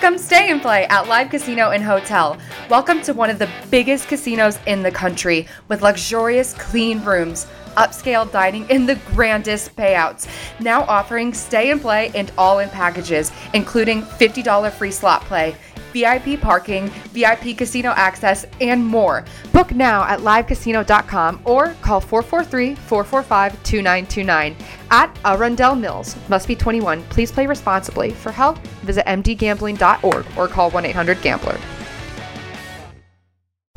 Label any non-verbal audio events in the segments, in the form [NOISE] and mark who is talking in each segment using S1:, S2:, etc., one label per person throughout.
S1: Come stay and play at Live Casino and Hotel. Welcome to one of the biggest casinos in the country with luxurious, clean rooms, upscale dining, and the grandest payouts. Now offering stay and play and all in packages, including $50 free slot play. VIP parking, VIP casino access, and more. Book now at livecasino.com or call 443 445 2929 at Arundel Mills. Must be 21. Please play responsibly. For help, visit mdgambling.org or call 1 800 Gambler.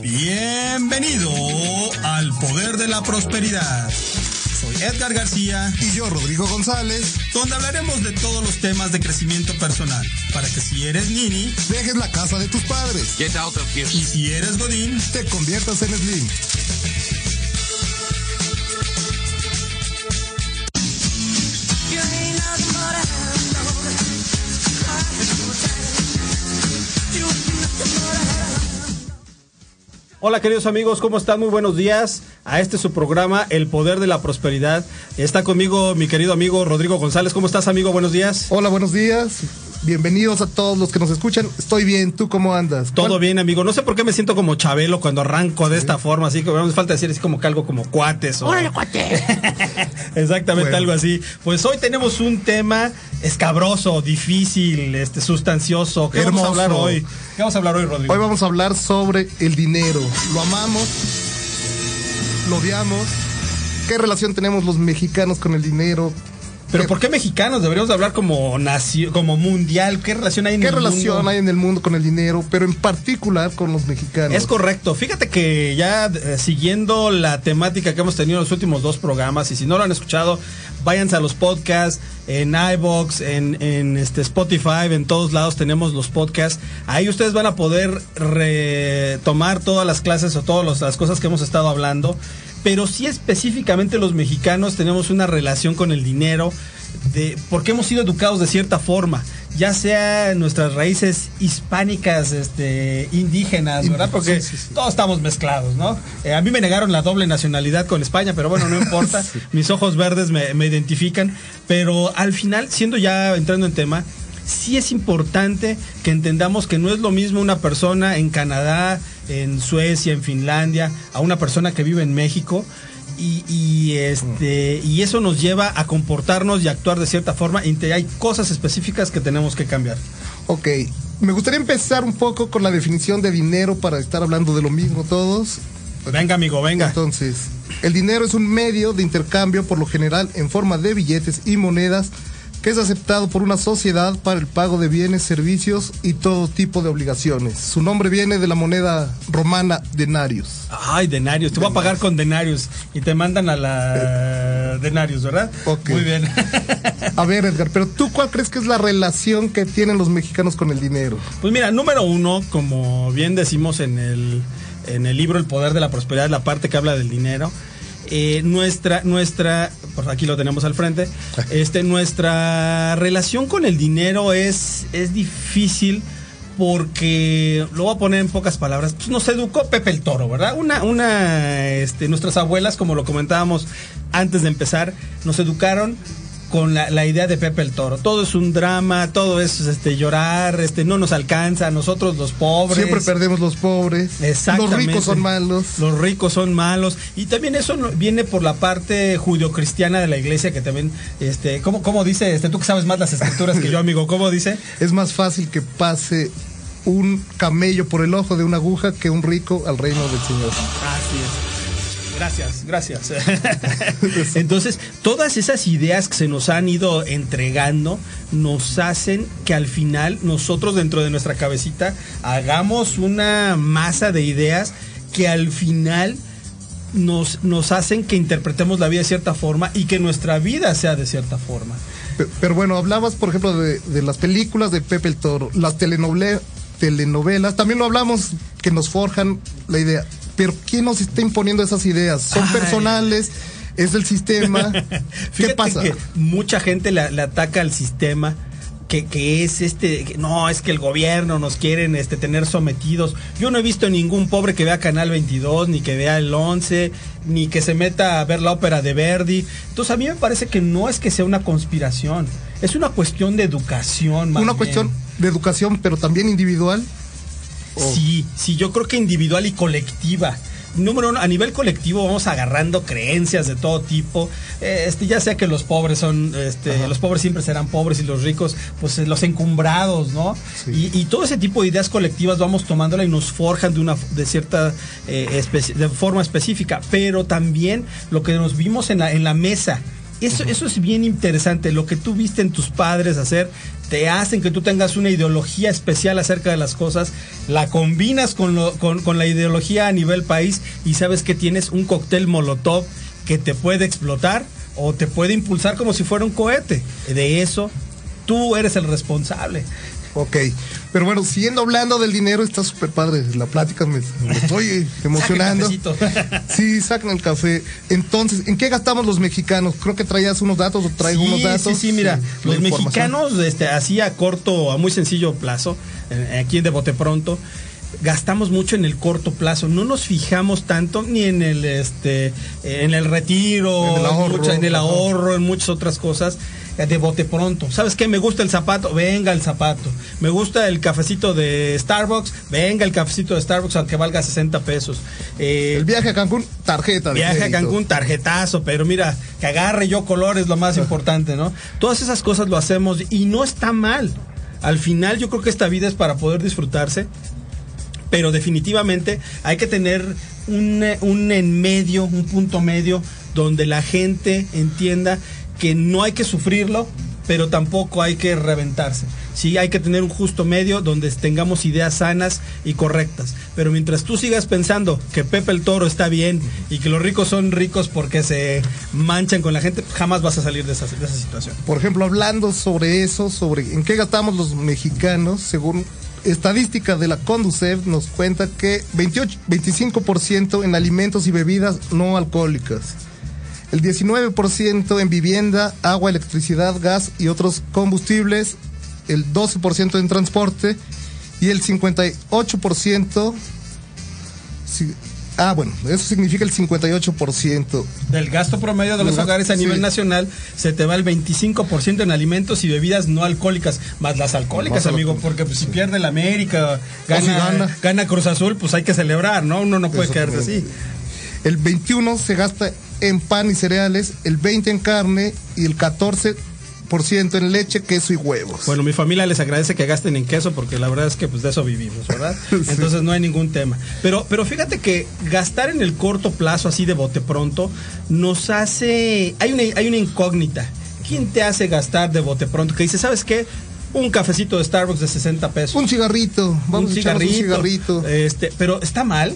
S2: Bienvenido al Poder de la Prosperidad. Soy Edgar García
S3: y yo Rodrigo González,
S2: donde hablaremos de todos los temas de crecimiento personal, para que si eres nini,
S3: dejes la casa de tus padres.
S2: Get out of here. Y si eres godín,
S3: te conviertas en slim.
S4: Hola queridos amigos, ¿cómo están? Muy buenos días a este su programa, El Poder de la Prosperidad. Está conmigo mi querido amigo Rodrigo González. ¿Cómo estás amigo? Buenos días.
S3: Hola, buenos días. Bienvenidos a todos los que nos escuchan. Estoy bien, ¿tú cómo andas?
S4: Todo bien, amigo. No sé por qué me siento como Chabelo cuando arranco de esta forma, así que me falta decir así como que algo como cuates. O...
S5: ¡Órale, cuate! [LAUGHS]
S4: Exactamente, bueno. algo así. Pues hoy tenemos un tema escabroso, difícil, este, sustancioso. ¿Qué
S3: Hermoso.
S4: vamos a hablar hoy? ¿Qué vamos a hablar hoy, Rodrigo?
S3: Hoy vamos a hablar sobre el dinero. Lo amamos, lo odiamos. ¿Qué relación tenemos los mexicanos con el dinero?
S4: Pero ¿por qué mexicanos? Deberíamos hablar como nación, como mundial. ¿Qué relación hay en
S3: ¿Qué
S4: el
S3: relación
S4: mundo?
S3: hay en el mundo con el dinero? Pero en particular con los mexicanos.
S4: Es correcto. Fíjate que ya eh, siguiendo la temática que hemos tenido en los últimos dos programas, y si no lo han escuchado, váyanse a los podcasts en iBox, en, en este Spotify, en todos lados tenemos los podcasts. Ahí ustedes van a poder retomar todas las clases o todas las cosas que hemos estado hablando pero sí específicamente los mexicanos tenemos una relación con el dinero de porque hemos sido educados de cierta forma, ya sea nuestras raíces hispánicas, este, indígenas, ¿verdad? Porque sí, sí, sí. todos estamos mezclados, ¿no? Eh, a mí me negaron la doble nacionalidad con España, pero bueno, no importa, [LAUGHS] mis ojos verdes me, me identifican, pero al final, siendo ya entrando en tema, sí es importante que entendamos que no es lo mismo una persona en Canadá, en Suecia, en Finlandia, a una persona que vive en México. Y, y, este y eso nos lleva a comportarnos y actuar de cierta forma y hay cosas específicas que tenemos que cambiar.
S3: Ok, me gustaría empezar un poco con la definición de dinero para estar hablando de lo mismo todos.
S4: Venga, amigo, venga.
S3: Entonces, el dinero es un medio de intercambio por lo general en forma de billetes y monedas que es aceptado por una sociedad para el pago de bienes, servicios y todo tipo de obligaciones. Su nombre viene de la moneda romana denarius.
S4: Ay, denarius. Te voy a pagar con denarius y te mandan a la denarius, ¿verdad?
S3: Okay.
S4: Muy bien. [LAUGHS]
S3: a ver, Edgar, pero tú cuál crees que es la relación que tienen los mexicanos con el dinero?
S4: Pues mira, número uno, como bien decimos en el, en el libro El Poder de la Prosperidad, la parte que habla del dinero, eh, nuestra, nuestra, por aquí lo tenemos al frente, [LAUGHS] este, nuestra relación con el dinero es, es difícil porque lo voy a poner en pocas palabras. Pues nos educó Pepe el Toro, ¿verdad? Una, una, este, nuestras abuelas, como lo comentábamos antes de empezar, nos educaron con la, la, idea de Pepe el Toro. Todo es un drama, todo es este llorar, este no nos alcanza, nosotros los pobres.
S3: Siempre perdemos los pobres.
S4: Exactamente.
S3: Los ricos son malos.
S4: Los ricos son malos. Y también eso viene por la parte judio-cristiana de la iglesia que también, este, ¿cómo, cómo dice? Este, tú que sabes más las escrituras que yo, amigo, ¿cómo dice? [LAUGHS]
S3: Es más fácil que pase un camello por el ojo de una aguja que un rico al reino del Señor.
S4: Así es. Gracias, gracias. [LAUGHS] Entonces, todas esas ideas que se nos han ido entregando nos hacen que al final nosotros dentro de nuestra cabecita hagamos una masa de ideas que al final nos, nos hacen que interpretemos la vida de cierta forma y que nuestra vida sea de cierta forma.
S3: Pe- Pero bueno, hablabas, por ejemplo, de, de las películas de Pepe el Toro, las telenovela- telenovelas, también lo hablamos que nos forjan la idea. Pero ¿quién nos está imponiendo esas ideas? ¿Son
S4: Ay.
S3: personales? ¿Es del sistema? [LAUGHS] ¿Qué pasa?
S4: que mucha gente le, le ataca al sistema. Que, que es este, que no, es que el gobierno nos quieren este, tener sometidos. Yo no he visto ningún pobre que vea Canal 22, ni que vea el 11, ni que se meta a ver la ópera de Verdi. Entonces a mí me parece que no es que sea una conspiración, es una cuestión de educación. más
S3: Una
S4: bien.
S3: cuestión de educación, pero también individual. Oh.
S4: Sí, sí, yo creo que individual y colectiva. Número uno, a nivel colectivo vamos agarrando creencias de todo tipo. Eh, Este, ya sea que los pobres son, este, los pobres siempre serán pobres y los ricos, pues eh, los encumbrados, ¿no?
S3: Sí.
S4: Y, y todo ese tipo de ideas colectivas vamos tomándola y nos forjan de una, de cierta, eh, de forma específica. Pero también lo que nos vimos en la, en la mesa. Eso, eso es bien interesante. Lo que tú viste en tus padres hacer te hacen que tú tengas una ideología especial acerca de las cosas, la combinas con, lo- con, con la ideología a nivel país y sabes que tienes un cóctel molotov que te puede explotar o te puede impulsar como si fuera un cohete. De eso tú eres el responsable.
S3: Ok, pero bueno, siguiendo hablando del dinero, está súper padre la plática, me, me estoy [LAUGHS] emocionando. [LAUGHS] sí, sacan el café. Entonces, ¿en qué gastamos los mexicanos? Creo que traías unos datos o traigo
S4: sí,
S3: unos datos.
S4: Sí, sí, mira,
S3: la
S4: los mexicanos, este, así a corto, a muy sencillo plazo, eh, aquí en de bote pronto, gastamos mucho en el corto plazo, no nos fijamos tanto ni en el este en el retiro,
S3: En el ahorro,
S4: mucho- en el ahorro, en muchas otras cosas eh, de bote pronto. ¿Sabes qué? Me gusta el zapato, venga el zapato. Me gusta el cafecito de Starbucks, venga el cafecito de Starbucks aunque valga 60 pesos. Eh,
S3: El viaje a Cancún, tarjeta. de
S4: Viaje a. Cancún, tarjetazo, pero mira, que agarre yo color es lo más [LAUGHS] importante, ¿no? Todas esas cosas lo hacemos y no está mal. Al final yo creo que esta vida es para poder disfrutarse, pero definitivamente hay que tener un, eh, un en medio, un punto medio, donde la gente entienda que no hay que sufrirlo, pero tampoco hay que reventarse. Sí, hay que tener un justo medio donde tengamos ideas sanas y correctas. Pero mientras tú sigas pensando que Pepe el Toro está bien y que los ricos son ricos porque se manchan con la gente, jamás vas a salir de esa, situación.
S3: Por ejemplo, hablando sobre eso, sobre en qué gastamos los mexicanos, según estadística de la Conducef, nos cuenta que 28, 25% en alimentos y bebidas no alcohólicas, el 19% en vivienda, agua, electricidad, gas y otros combustibles, el 12% en transporte y el 58%... si- ah, bueno, eso significa el 58%.
S4: Del gasto promedio de los
S3: gasto,
S4: hogares a nivel
S3: sí.
S4: nacional se te va el 25% en alimentos y bebidas no alcohólicas, más las alcohólicas,
S3: Más
S4: amigo, porque pues, si pierde la América,
S3: si
S4: gana,
S3: gana.
S4: gana Cruz Azul, pues hay que celebrar, ¿no? Uno no puede quedarse así.
S3: El 21 se gasta en pan y cereales, el 20 en carne y el 14% en leche, queso y huevos.
S4: Bueno, mi familia les agradece que gasten en queso porque la verdad es que pues de eso vivimos, ¿verdad? [LAUGHS]
S3: Sí.
S4: Entonces no hay ningún tema. Pero, pero fíjate que gastar en el corto plazo así de bote pronto nos hace... Hay una, hay una incógnita. ¿Quién te hace gastar de bote pronto? Que dice, ¿sabes qué? Un cafecito de Starbucks de 60 pesos.
S3: un cigarrito, vamos
S4: un
S3: a
S4: cigarrito.
S3: un cigarrito.
S4: Este, pero está mal.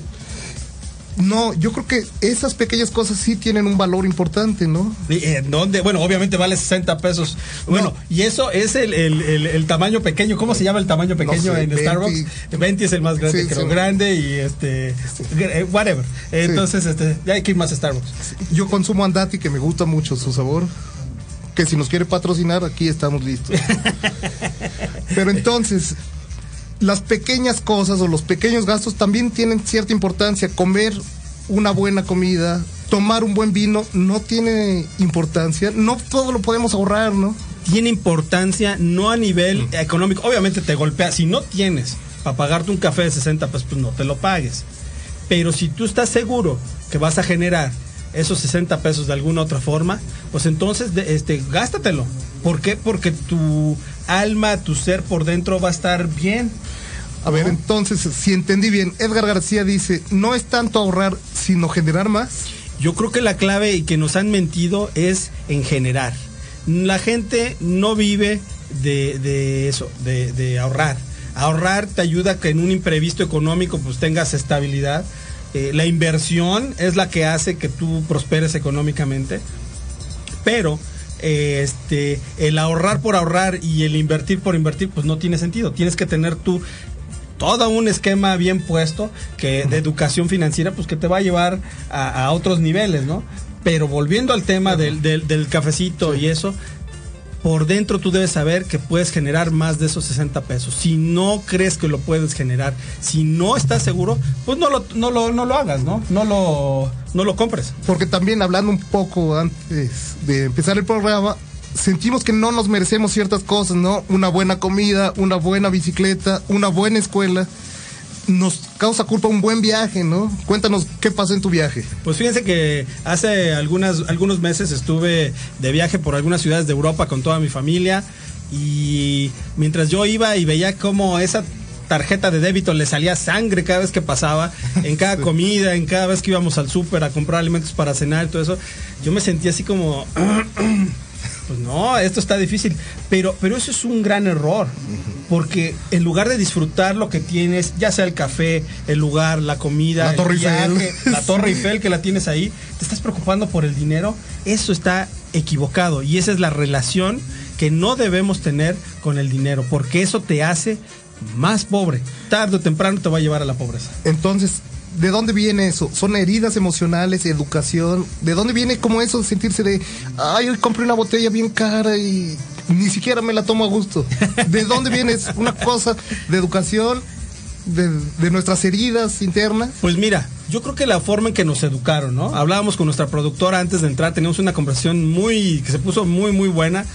S3: No, yo creo que esas pequeñas cosas sí tienen un valor importante, ¿no?
S4: ¿Y ¿En dónde? Bueno, obviamente vale 60 pesos. Bueno, y eso es el, el- el- el tamaño pequeño. ¿Cómo se llama el tamaño pequeño
S3: sé,
S4: en
S3: 20.
S4: Starbucks? 20 es el más grande,
S3: Sí,
S4: creo.
S3: sí.
S4: Grande y este. eh, Whatever. Entonces, este, ya hay que ir más a Starbucks.
S3: Yo consumo andati que me gusta mucho su sabor. Que si nos quiere patrocinar, aquí estamos listos. [LAUGHS] Pero entonces, las pequeñas cosas o los pequeños gastos también tienen cierta importancia. Comer una buena comida, tomar un buen vino, no tiene importancia. No todo lo podemos ahorrar, ¿no?
S4: Tiene importancia no a nivel económico. Obviamente te golpea. Si no tienes para pagarte un café de 60 pesos, pues no te lo pagues. Pero si tú estás seguro que vas a generar esos 60 pesos de alguna otra forma, pues entonces de- este, gástatelo. ¿Por qué? Porque tu alma, tu ser por dentro va a estar bien.
S3: A ver, entonces, si entendí bien, Edgar García dice, no es tanto ahorrar, sino generar más.
S4: Yo creo que la clave y que nos han mentido es en generar. La gente no vive de, de eso, de, de ahorrar. Ahorrar te ayuda a que en un imprevisto económico pues tengas estabilidad. Eh, la inversión es la que hace que tú prosperes económicamente. Pero este, el ahorrar por ahorrar y el invertir por invertir, pues no tiene sentido. Tienes que tener tú todo un esquema bien puesto que de educación financiera, pues que te va a llevar a, otros niveles, ¿no? Pero volviendo al tema del, del, cafecito y eso, por dentro tú debes saber que puedes generar más de esos 60 pesos. Si no crees que lo puedes generar, si no estás seguro, pues no lo, no lo, no lo hagas, ¿no? No lo, no lo compres.
S3: Porque también hablando un poco antes de empezar el programa, sentimos que no nos merecemos ciertas cosas, ¿no? Una buena comida, una buena bicicleta, una buena escuela. Nos causa culpa un buen viaje, ¿no? Cuéntanos qué pasó en tu viaje.
S4: Pues fíjense que hace algunas, algunos meses estuve de viaje por algunas ciudades de Europa con toda mi familia y mientras yo iba y veía cómo esa tarjeta de débito le salía sangre cada vez que pasaba, en cada [LAUGHS] comida, en cada vez que íbamos al súper a comprar alimentos para cenar y todo eso, yo me sentía así como [CLEARS THROAT] pues no, esto está difícil. Pero, pero eso es un gran error. Porque en lugar de disfrutar lo que tienes, ya sea el café, el lugar, la comida,
S3: la Torre Eiffel,
S4: la [LAUGHS] Torre Eiffel que la tienes ahí, te estás preocupando por el dinero, eso está equivocado. Y esa es la relación que no debemos tener con el dinero, porque eso te hace más pobre. Tarde o temprano te va a llevar a la pobreza.
S3: Entonces, ¿De dónde viene eso? ¿Son heridas emocionales, educación? ¿De dónde viene como eso de sentirse de, ay, hoy compré una botella bien cara y ni siquiera me la tomo a gusto? ¿De dónde viene una cosa de educación, de, nuestras heridas internas?
S4: Pues mira, yo creo que la forma en que nos educaron, ¿no? Hablábamos con nuestra productora antes de entrar, teníamos una conversación muy, que se puso muy, muy buena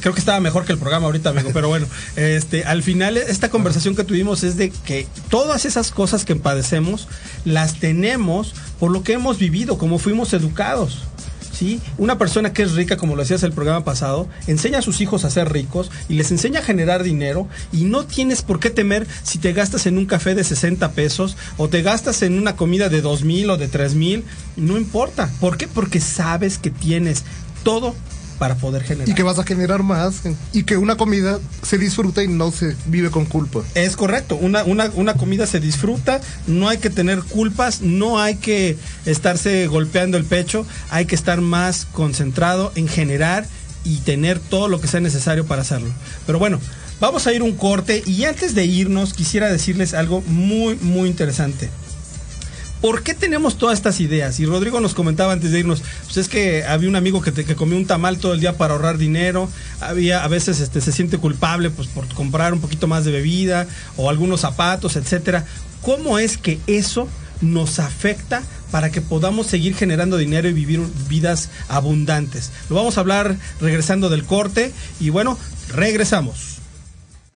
S4: creo que estaba mejor que el programa ahorita, amigo, pero bueno, este, al final esta conversación que tuvimos es de que todas esas cosas que padecemos las tenemos por lo que hemos vivido, como fuimos educados. ¿Sí? Una persona que es rica, como lo decías el programa pasado, enseña a sus hijos a ser ricos y les enseña a generar dinero y no tienes por qué temer si te gastas en un café de 60 pesos o te gastas en una comida de 2 mil o de 3 mil, no importa. ¿Por qué? Porque sabes que tienes todo para poder generar.
S3: Y que vas a generar más y que una comida se disfruta y no se vive con culpa.
S4: Es correcto, una, una, una comida se disfruta, no hay que tener culpas, no hay que estarse golpeando el pecho, hay que estar más concentrado en generar y tener todo lo que sea necesario para hacerlo. Pero bueno, vamos a ir un corte y antes de irnos quisiera decirles algo muy, muy interesante. ¿Por qué tenemos todas estas ideas? Y Rodrigo nos comentaba antes de irnos, pues es que había un amigo que, que comió un tamal todo el día para ahorrar dinero, había a veces este, se siente culpable pues por comprar un poquito más de bebida o algunos zapatos, etcétera. ¿Cómo es que eso nos afecta para que podamos seguir generando dinero y vivir vidas abundantes? Lo vamos a hablar regresando del corte y bueno, regresamos.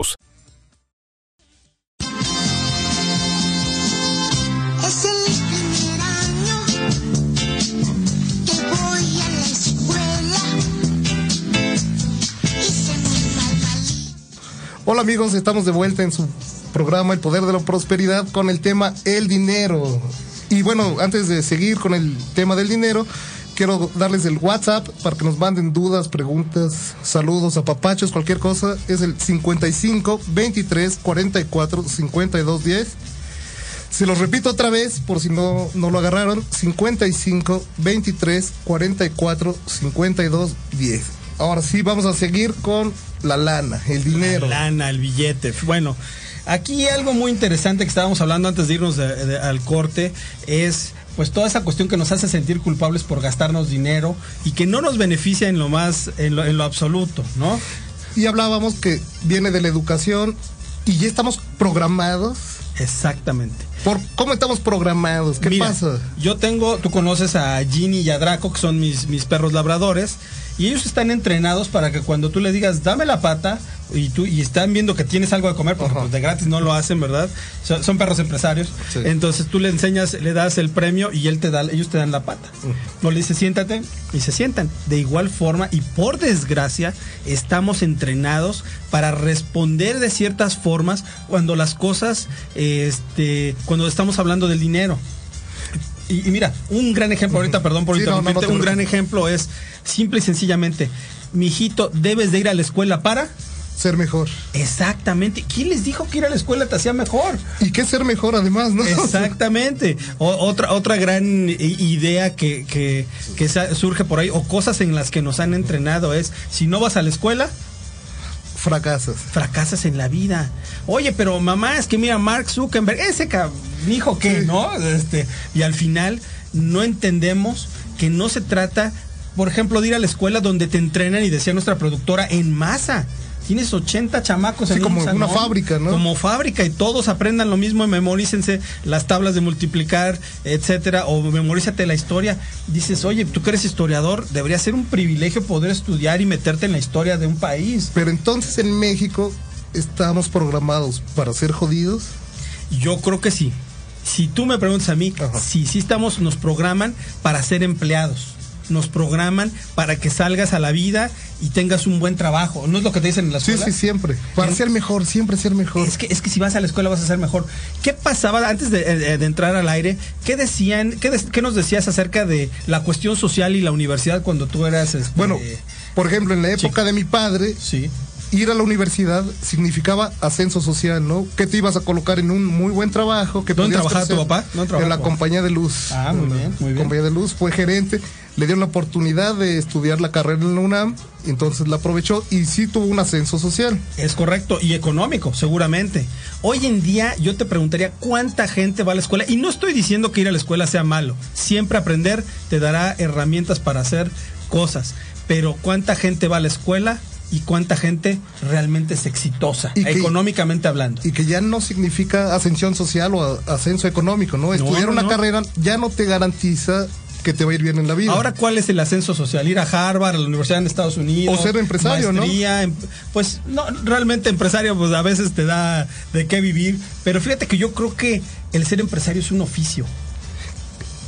S5: Es el primer año que voy a la escuela.
S3: Hola amigos, estamos de vuelta en su programa El Poder de la Prosperidad con el tema El Dinero. Y bueno, antes de seguir con el tema del dinero, quiero darles el WhatsApp para que nos manden dudas, preguntas, saludos, apapachos, cualquier cosa. Es el 55 23 44 52 10. Se los repito otra vez por si no, no lo agarraron. 55 23 44 52 10. Ahora sí, vamos a seguir con la lana, el dinero.
S4: La lana, el billete. Bueno, aquí algo muy interesante que estábamos hablando antes de irnos al corte es pues toda esa cuestión que nos hace sentir culpables por gastarnos dinero y que no nos beneficia en lo más, en lo, en lo absoluto, ¿no?
S3: Y hablábamos que viene de la educación y ya estamos programados.
S4: Exactamente.
S3: ¿Por cómo estamos programados? ¿Qué
S4: Mira,
S3: pasa?
S4: Yo tengo, tú conoces a Ginny y a Draco, que son mis, mis perros labradores, y ellos están entrenados para que cuando tú le digas, dame la pata, y tú y están viendo que tienes algo de comer, porque pues, de gratis no lo hacen, ¿verdad? Son, son perros empresarios.
S3: Sí.
S4: Entonces tú le enseñas, le das el premio y él te da, ellos te dan la pata. O le dices, siéntate, y se sientan. De igual forma, y por desgracia, estamos entrenados para responder de ciertas formas cuando las cosas, este, cuando estamos hablando del dinero. Y, y mira, un gran ejemplo, ahorita, perdón por
S3: Sí, no, no, no
S4: interrumpirte,
S3: te
S4: un gran ejemplo es simple y sencillamente, mijito, debes de ir a la escuela para.
S3: Ser mejor.
S4: Exactamente. ¿Quién les dijo que ir a la escuela te hacía mejor?
S3: ¿Y qué ser mejor además, no?
S4: Exactamente. O- otra, otra gran idea que, que, surge por ahí, o cosas en las que nos han entrenado es, si no vas a la escuela,
S3: Fracasas.
S4: fracasas en la vida. Oye, pero mamá, es que mira, Mark Zuckerberg, ese hijo que,
S3: Sí.
S4: ¿no? Este, y al final no entendemos que no se trata, por ejemplo, de ir a la escuela donde te entrenan y decía nuestra productora en masa. Tienes 80 chamacos
S3: Sí,
S4: en un
S3: como
S4: salón,
S3: una fábrica, ¿no?
S4: Como fábrica y todos aprendan lo mismo y memorícense las tablas de multiplicar, etcétera, o memorízate la historia. Dices, oye, tú que eres historiador, debería ser un privilegio poder estudiar y meterte en la historia de un país.
S3: Pero entonces en México estamos programados para ser jodidos.
S4: Yo creo que sí. Si tú me preguntas a mí,
S3: Ajá.
S4: sí, sí estamos, nos programan para ser empleados. Nos programan para que salgas a la vida y tengas un buen trabajo. ¿No es lo que te dicen en la
S3: Sí,
S4: escuela?
S3: sí, siempre. Para
S4: En-
S3: ser mejor, siempre ser mejor.
S4: Es que, es que si vas a la escuela vas a ser mejor. ¿Qué pasaba antes de, eh, de entrar al aire? ¿Qué decían, qué, des- qué nos decías acerca de la cuestión social y la universidad cuando tú eras... este,
S3: Bueno, por ejemplo, en la época de mi padre,
S4: sí.
S3: ir a la universidad significaba ascenso social, ¿no? Que te ibas a colocar en un muy buen trabajo. Que
S4: ¿Dónde trabajaba tu papá? ¿Dónde trabajaba
S3: en la compañía de luz.
S4: Ah, muy bien, muy bien.
S3: Compañía de luz, fue gerente. Le dieron la oportunidad de estudiar la carrera en la UNAM, entonces la aprovechó y sí tuvo un ascenso social.
S4: Es correcto, y económico, seguramente. Hoy en día yo te preguntaría cuánta gente va a la escuela, y no estoy diciendo que ir a la escuela sea malo, siempre aprender te dará herramientas para hacer cosas, pero cuánta gente va a la escuela y cuánta gente realmente es exitosa,
S3: Y que-
S4: económicamente hablando.
S3: Y que ya no significa ascensión social o ascenso económico, ¿no? Estudiar
S4: no,
S3: una
S4: no.
S3: carrera ya no te garantiza que te va a ir bien en la vida.
S4: Ahora, ¿cuál es el ascenso social? Ir a Harvard, a la Universidad en Estados Unidos.
S3: O ser empresario, ¿no?
S4: maestría, em- Pues no, realmente empresario, pues a veces te da de qué vivir. Pero fíjate que yo creo que el ser empresario es un oficio.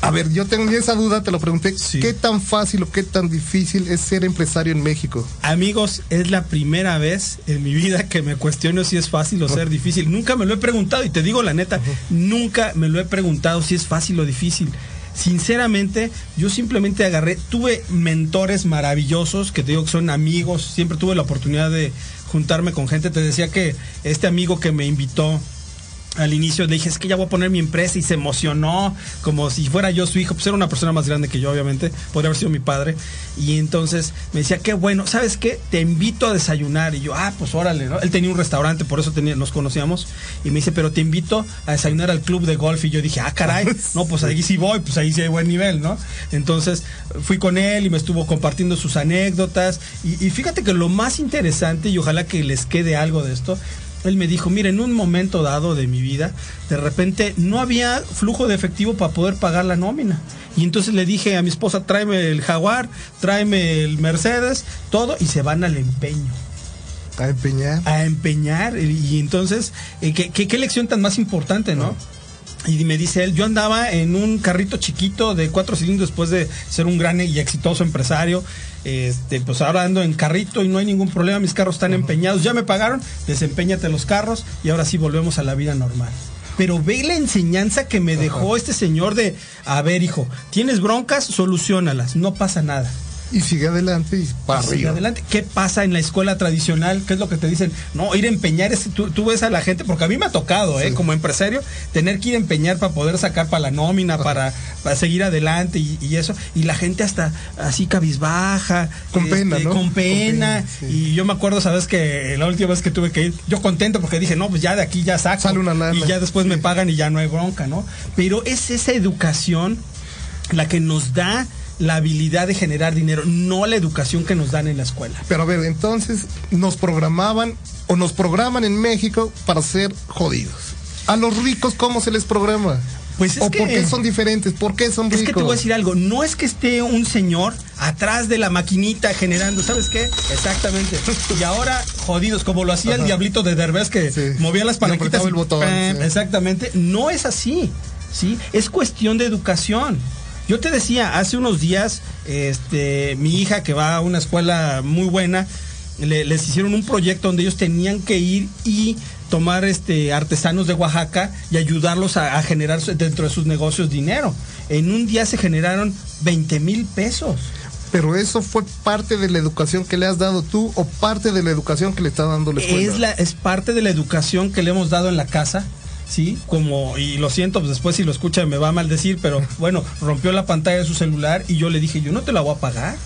S3: A ver, yo tenía esa duda, te lo pregunté.
S4: Sí.
S3: ¿Qué tan fácil o qué tan difícil es ser empresario en México?
S4: Amigos, es la primera vez en mi vida que me cuestiono si es fácil o ser difícil. Nunca me lo he preguntado y te digo la neta, nunca me lo he preguntado si es fácil o difícil. Sinceramente, yo simplemente agarré, tuve mentores maravillosos que te digo que son amigos, siempre tuve la oportunidad de juntarme con gente. Te decía que este amigo que me invitó al inicio le dije, es que ya voy a poner mi empresa y se emocionó como si fuera yo su hijo, pues era una persona más grande que yo, obviamente, podría haber sido mi padre. Y entonces me decía, qué bueno, ¿sabes qué? Te invito a desayunar. Y yo, ah, pues órale, ¿no? Él tenía un restaurante, por eso tenía, nos conocíamos. Y me dice, pero te invito a desayunar al club de golf. Y yo dije, ah, caray, [LAUGHS] no, pues ahí sí voy, pues ahí sí hay buen nivel, ¿no? Entonces fui con él y me estuvo compartiendo sus anécdotas. Y, y fíjate que lo más interesante, y ojalá que les quede algo de esto, él me dijo, mira, en un momento dado de mi vida, de repente no había flujo de efectivo para poder pagar la nómina. Y entonces le dije a mi esposa, tráeme el jaguar, tráeme el Mercedes, todo, y se van al empeño,
S3: A empeñar.
S4: a empeñar. Y entonces, eh, ¿qué, qué, qué lección tan más importante, no? Y me dice él, yo andaba en un carrito chiquito de cuatro cilindros después de ser un gran y exitoso empresario. Este, pues ahora ando en carrito y no hay ningún problema, mis carros están empeñados, ya me pagaron, desempeñate los carros y ahora sí volvemos a la vida normal. Pero ve la enseñanza que me dejó este señor de, a ver hijo, tienes broncas, solucionalas, no pasa nada.
S3: Y sigue adelante y para
S4: Sigue
S3: arriba.
S4: adelante. ¿Qué pasa en la escuela tradicional? ¿Qué es lo que te dicen? No, ir a empeñar, es, tú, tú ves a la gente, porque a mí me ha tocado, ¿eh? Como empresario, tener que ir a empeñar para poder sacar para la nómina, para, para seguir adelante y, y eso. Y la gente hasta así cabizbaja.
S3: Con pena, ¿no?
S4: Con
S3: Con
S4: pena.
S3: sí.
S4: Y yo me acuerdo, ¿sabes? Que la última vez que tuve que ir, yo contento porque dije, no, pues ya de aquí ya saco.
S3: Sale una lana.
S4: Y ya después me pagan y ya no hay bronca, ¿no? Pero es esa educación la que nos da la habilidad de generar dinero, no la educación que nos dan en la escuela.
S3: Pero a ver, entonces nos programaban o nos programan en México para ser jodidos. A los ricos, ¿cómo se les programa?
S4: Pues es
S3: ¿O
S4: que-
S3: por qué son diferentes? ¿Por qué son ricos?
S4: Es que te voy a decir algo, no es que esté un señor atrás de la maquinita generando, ¿sabes qué? Exactamente. Y ahora jodidos, como lo hacía el diablito de Derbez que
S3: Sí.
S4: movía las palanquitas.
S3: apretaba el botón,
S4: ¡pam!
S3: sí.
S4: Exactamente. No es así, ¿sí? Es cuestión de educación. Yo te decía, hace unos días, este, mi hija que va a una escuela muy buena, le- les hicieron un proyecto donde ellos tenían que ir y tomar este artesanos de Oaxaca y ayudarlos a, a generar dentro de sus negocios dinero. En un día se generaron 20 mil pesos.
S3: Pero eso fue parte de la educación que le has dado tú o parte de la educación que le está dando la escuela.
S4: Es, la, es parte de la educación que le hemos dado en la casa. Sí, como, y lo siento, pues después si lo escucha me va a maldecir, pero [LAUGHS] bueno, rompió la pantalla de su celular y yo le dije, yo no te la voy a pagar.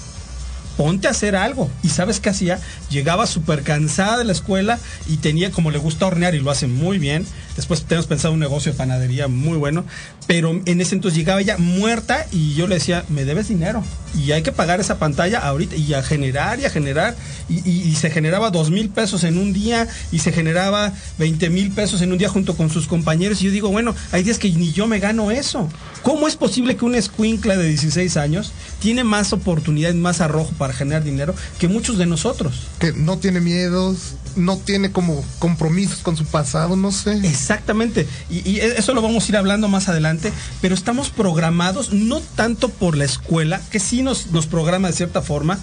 S4: Ponte a hacer algo. ¿Y sabes qué hacía? Llegaba súper cansada de la escuela y tenía, como le gusta hornear y lo hace muy bien. Después tenemos pensado un negocio de panadería muy bueno. Pero en ese entonces llegaba ella muerta y yo le decía, me debes dinero. Y hay que pagar esa pantalla ahorita y a generar y a generar. Y, se generaba dos mil pesos en un día y se generaba 20 mil pesos en un día junto con sus compañeros. Y yo digo, bueno, hay días que ni yo me gano eso. ¿Cómo es posible que un escuincla de 16 años tiene más oportunidades, más arrojo para generar dinero que muchos de nosotros?
S3: Que no tiene miedos, no tiene como compromisos con su pasado, no sé.
S4: Exactamente. Y, y eso lo vamos a ir hablando más adelante, pero estamos programados no tanto por la escuela, que sí nos, nos programa de cierta forma,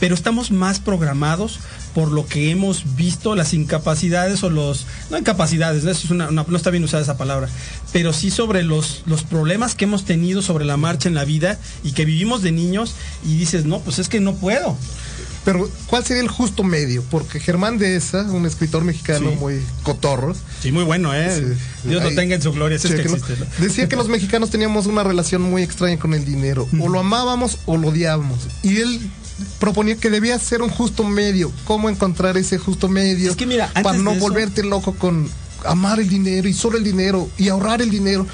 S4: pero estamos más programados por lo que hemos visto, las incapacidades o los... No incapacidades, ¿no? Eso es una- no está bien usada esa palabra, pero sí sobre los, los problemas que hemos tenido sobre la marcha en la vida y que vivimos de niños y dices, no, pues es que no puedo.
S3: Pero, ¿cuál sería el justo medio? Porque Germán Dehesa, un escritor mexicano
S4: Sí.
S3: muy cotorro,
S4: Sí, muy bueno, ¿eh?
S3: Sí.
S4: Dios lo tenga en su gloria, ese es que existe. ¿no?
S3: decía que los mexicanos teníamos una relación muy extraña con el dinero. O lo amábamos o lo odiábamos. Y él proponía que debía ser un justo medio. ¿Cómo encontrar ese justo medio?
S4: Es que mira, antes
S3: para no
S4: de eso-
S3: volverte loco con amar el dinero y solo el dinero y ahorrar el dinero.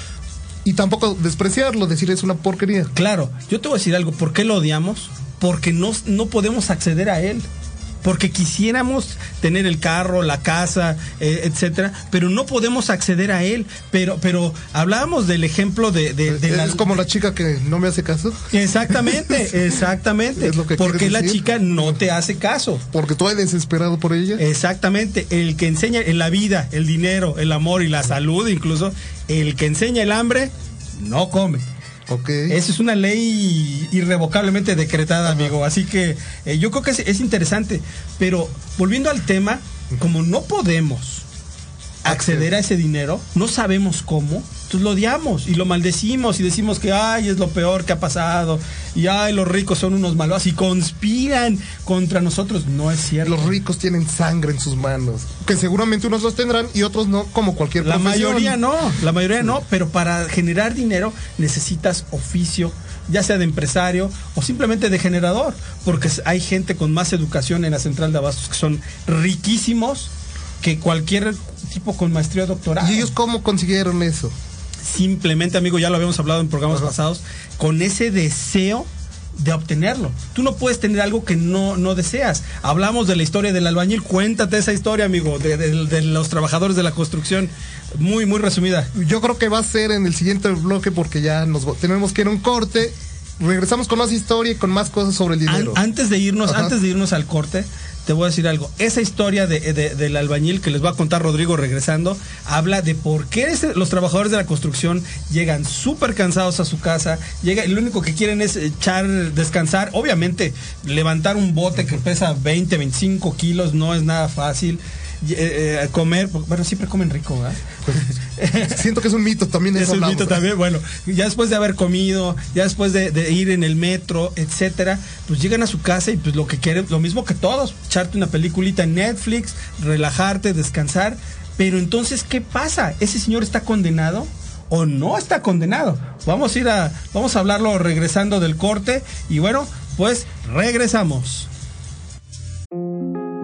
S3: Y tampoco despreciarlo, decir es una porquería.
S4: Claro, yo te voy a decir algo, ¿por qué lo odiamos? Porque no, no podemos acceder a él. Porque quisiéramos tener el carro, la casa, eh, etcétera, pero no podemos acceder a él. Pero, pero hablábamos del ejemplo de, de, de
S3: es como la chica que no me hace caso.
S4: Exactamente, [LAUGHS] exactamente.
S3: Es lo que
S4: Porque la
S3: decir.
S4: chica no te hace caso.
S3: Porque estoy desesperado por ella.
S4: Exactamente, el que enseña en la vida, el dinero, el amor y la salud incluso, el que enseña el hambre, no come.
S3: Ok.
S4: Esa es una ley irrevocablemente decretada, amigo. Así que eh, yo creo que es, es interesante. Pero volviendo al tema, como no podemos acceder a ese dinero, no sabemos cómo, entonces lo odiamos y lo maldecimos y decimos que ay es lo peor que ha pasado y ay los ricos son unos malos y conspiran contra nosotros. No es cierto.
S3: Los ricos tienen sangre en sus manos. Que seguramente unos los tendrán y otros no, como cualquier
S4: La
S3: profesión.
S4: mayoría no, la mayoría no, pero para generar dinero necesitas oficio, ya sea de empresario o simplemente de generador, porque hay gente con más educación en la central de abastos que son riquísimos que cualquier tipo con maestría o doctorado.
S3: ¿Y ellos cómo consiguieron eso?
S4: Simplemente, amigo, ya lo habíamos hablado en programas
S3: Ajá.
S4: pasados, con ese deseo de obtenerlo. Tú no puedes tener algo que no, no deseas. Hablamos de la historia del albañil. Cuéntate esa historia, amigo, de, de- de los trabajadores de la construcción. Muy, muy resumida.
S3: Yo creo que va a ser en el siguiente bloque porque ya nos tenemos que ir a un corte. Regresamos con más historia y con más cosas sobre el
S4: An-
S3: dinero.
S4: antes de irnos,
S3: Ajá.
S4: antes de irnos al corte, te voy a decir algo. Esa historia de, de- del albañil que les va a contar Rodrigo regresando, habla de por qué los trabajadores de la construcción llegan súper cansados a su casa, llega, y lo único que quieren es echar, descansar. Obviamente, levantar un bote que pesa 20, 25 kilos no es nada fácil. Eh, eh, comer, bueno, siempre comen rico, ¿verdad?
S3: Siento que es un mito también. [LAUGHS]
S4: Es un
S3: hablamos.
S4: mito también. Bueno, ya después de haber comido, ya después de, de ir en el metro, etcétera, pues llegan a su casa y pues lo que quieren, lo mismo que todos, echarte una peliculita en Netflix, relajarte, descansar. Pero entonces, ¿qué pasa? ¿Ese señor está condenado? ¿O no está condenado? Vamos a ir a, vamos a hablarlo regresando del corte. Y bueno, pues regresamos.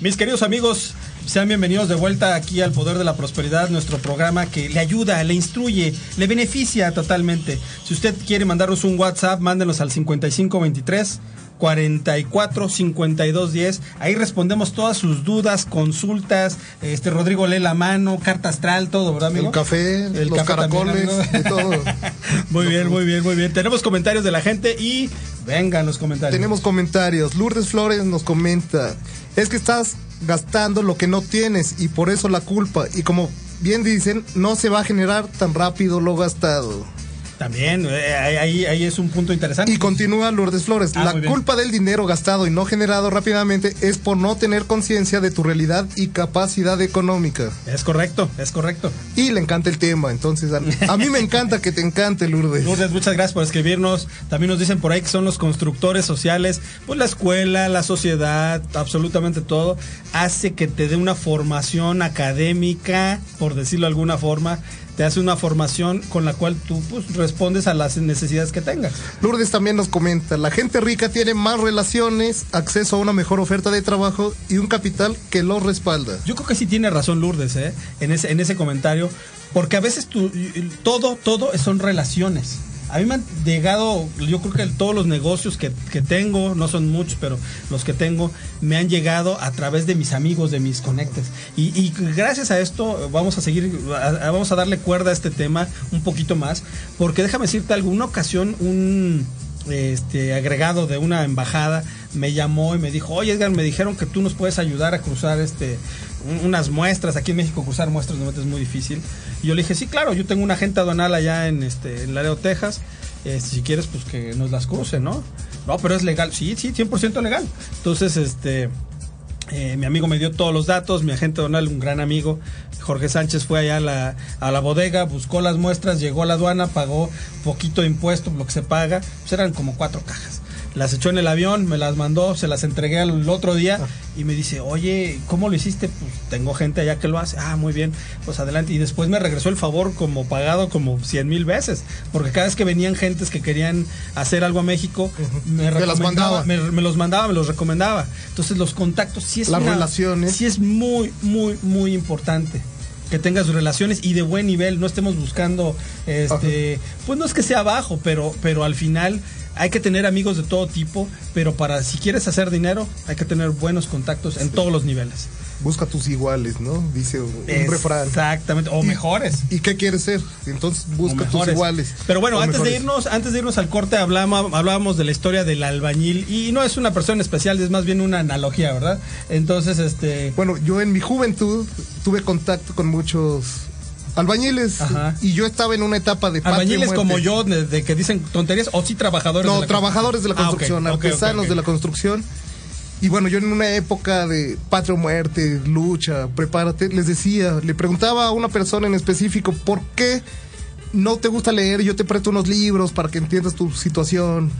S4: Mis queridos amigos, sean bienvenidos de vuelta aquí al Poder de la Prosperidad, nuestro programa que le ayuda, le instruye, le beneficia totalmente. Si usted quiere mandarnos un WhatsApp, mándenos al 5523 44 52 10. Ahí respondemos todas sus dudas, consultas. Este Rodrigo lee la mano, carta astral, todo, ¿verdad, amigo?
S3: El café,
S4: El
S3: los
S4: café también,
S3: caracoles, de todo. [LAUGHS]
S4: muy bien, muy bien, muy bien. Tenemos comentarios de la gente y vengan los comentarios.
S3: Tenemos comentarios. Lourdes Flores nos comenta, es que estás gastando lo que no tienes y por eso la culpa. Y como bien dicen, no se va a generar tan rápido lo gastado.
S4: También, eh, ahí, ahí es un punto interesante.
S3: Y continúa Lourdes Flores,
S4: Ah,
S3: la culpa del dinero gastado y no generado rápidamente es por no tener conciencia de tu realidad y capacidad económica.
S4: Es correcto, es correcto.
S3: Y le encanta el tema, entonces a, a mí me encanta que te encante Lourdes.
S4: Lourdes, muchas gracias por escribirnos. También nos dicen por ahí que son los constructores sociales. Pues la escuela, la sociedad, absolutamente todo, hace que te dé una formación académica, por decirlo de alguna forma. Te hace una formación con la cual tú pues, respondes a las necesidades que tengas.
S3: Lourdes también nos comenta, la gente rica tiene más relaciones, acceso a una mejor oferta de trabajo y un capital que lo respalda.
S4: Yo creo que sí tiene razón Lourdes, ¿eh? En ese, en ese comentario. Porque a veces tú, todo, todo son relaciones. A mí me han llegado, yo creo que todos los negocios que, que tengo, no son muchos, pero los que tengo, me han llegado a través de mis amigos, de mis conectes. Y, gracias a esto vamos a seguir, vamos a darle cuerda a este tema un poquito más. Porque déjame decirte algo, una ocasión un este agregado de una embajada me llamó y me dijo, oye Edgar, me dijeron que tú nos puedes ayudar a cruzar este unas muestras. Aquí en México cruzar muestras de es muy difícil. Y yo le dije, sí, claro, yo tengo una agente aduanal allá en este en Laredo, Texas. Este, si quieres, pues que nos las cruce, ¿no? No, pero es legal. Sí, sí, 100% legal. Entonces, este, eh, mi amigo me dio todos los datos, mi agente aduanal, un gran amigo, Jorge Sánchez, fue allá a la, a la bodega, buscó las muestras, llegó a la aduana, pagó poquito impuesto, lo que se paga, pues eran como cuatro cajas. Las echó en el avión, me las mandó, se las entregué al otro día y me dice, oye, ¿cómo lo hiciste? Pues tengo gente allá que lo hace. Ah, muy bien, pues adelante. Y después me regresó el favor como pagado como cien mil veces, porque cada vez que venían gentes que querían hacer algo a México, me,
S3: las mandaba.
S4: me, me los mandaba, me los recomendaba. Entonces los contactos sí es
S3: Las
S4: una-
S3: relaciones.
S4: sí es muy, muy, muy importante que tengas relaciones y de buen nivel, no estemos buscando, este, pues no es que sea bajo, pero, pero al final hay que tener amigos de todo tipo, pero para si quieres hacer dinero hay que tener buenos contactos en todos los niveles.
S3: Busca tus iguales, ¿no? Dice un, refrán.
S4: Exactamente, o
S3: Y-
S4: mejores.
S3: ¿Y qué quieres ser? Entonces busca tus iguales.
S4: Pero bueno,
S3: O
S4: antes de irnos, antes de irnos al corte hablamos, hablábamos de la historia del albañil y no es una persona especial, es más bien una analogía, ¿verdad? Entonces, este,
S3: Bueno, yo en mi juventud tuve contacto con muchos albañiles
S4: Ajá.
S3: y yo estaba en una etapa de
S4: albañiles como yo de, de que dicen tonterías o sí trabajadores de
S3: No,
S4: la
S3: trabajadores de la
S4: Ah,
S3: construcción,
S4: ok,
S3: artesanos de la construcción. Y bueno, yo en una época de patria o muerte, lucha, prepárate, les decía, le preguntaba a una persona en específico, ¿por qué no te gusta leer? Yo te presto unos libros para que entiendas tu situación.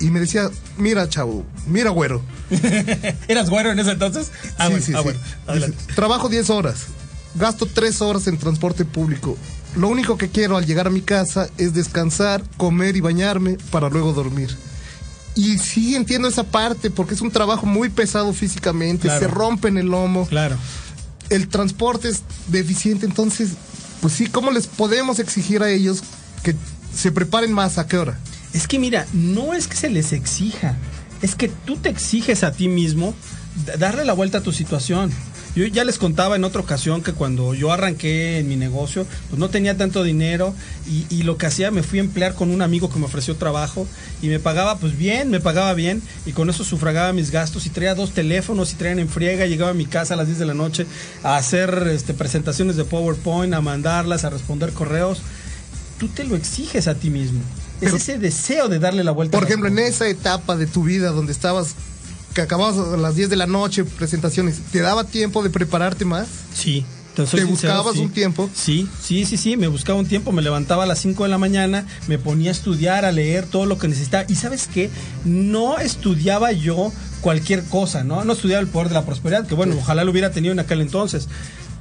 S3: Y me decía, mira, chavo, mira, güero. [LAUGHS]
S4: ¿Eras güero en ese entonces? Ah,
S3: Sí,
S4: bueno,
S3: sí,
S4: ah,
S3: sí.
S4: bueno, adelante.
S3: Dice, Trabajo 10 horas, gasto 3 horas en transporte público. Lo único que quiero al llegar a mi casa es descansar, comer y bañarme para luego dormir. Y sí entiendo esa parte porque es un trabajo muy pesado físicamente,
S4: Claro.
S3: se rompe en el lomo,
S4: Claro.
S3: el transporte es deficiente, entonces, pues sí, ¿cómo les podemos exigir a ellos que se preparen más a qué hora?
S4: Es que mira, no es que se les exija, es que tú te exiges a ti mismo darle la vuelta a tu situación. Yo ya les contaba en otra ocasión que cuando yo arranqué en mi negocio, pues no tenía tanto dinero y, y lo que hacía me fui a emplear con un amigo que me ofreció trabajo y me pagaba pues bien, me pagaba bien y con eso sufragaba mis gastos y traía dos teléfonos y traían en friega, llegaba a mi casa a las 10 de la noche a hacer este, presentaciones de PowerPoint, a mandarlas, a responder correos. Tú te lo exiges a ti mismo.
S3: Pero-
S4: es ese deseo de darle la vuelta.
S3: Por ejemplo, en esa etapa de tu vida donde estabas, que acababas a las 10 de la noche, presentaciones, ¿te daba tiempo de prepararte más?
S4: Sí. Te, soy
S3: ¿Te
S4: sincero,
S3: buscabas
S4: sí.
S3: un tiempo?
S4: Sí, sí, sí, sí, me buscaba un tiempo, me levantaba a las 5 de la mañana, me ponía a estudiar, a leer todo lo que necesitaba. Y sabes qué, no estudiaba yo cualquier cosa, ¿no? No estudiaba el poder de la prosperidad, que bueno, ojalá lo hubiera tenido en aquel entonces.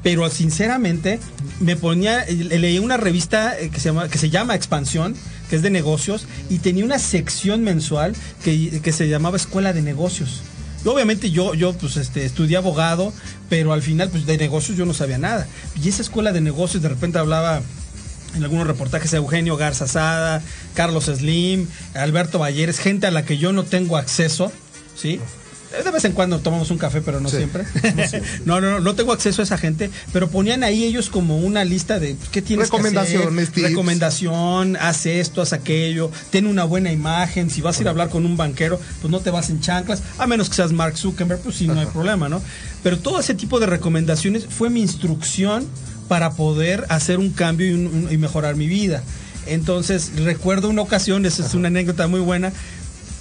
S4: Pero sinceramente, me ponía, leí una revista eh, que se llama, que se llama Expansión, que es de negocios, y tenía una sección mensual que, que se llamaba Escuela de Negocios. Y obviamente yo, yo pues este, estudié abogado, pero al final pues de negocios yo no sabía nada. Y esa escuela de negocios de repente hablaba en algunos reportajes Eugenio Garza Sada, Carlos Slim, Alberto Valleres, gente a la que yo no tengo acceso, ¿sí? De vez en cuando tomamos un café, pero no
S3: Sí.
S4: siempre. [LAUGHS] [LAUGHS] no, no, no, no tengo acceso a esa gente, pero ponían ahí ellos como una lista de pues, qué tienes que hacer,
S3: Recomendaciones,
S4: recomendación, haz esto, haz aquello, ten una buena imagen, si vas a ir a hablar con un banquero, pues no te vas en chanclas, a menos que seas Mark Zuckerberg, pues sí, no hay problema, ¿no? Pero todo ese tipo de recomendaciones fue mi instrucción para poder hacer un cambio y, un- un- y mejorar mi vida. Entonces, recuerdo una ocasión, esa es una anécdota muy buena,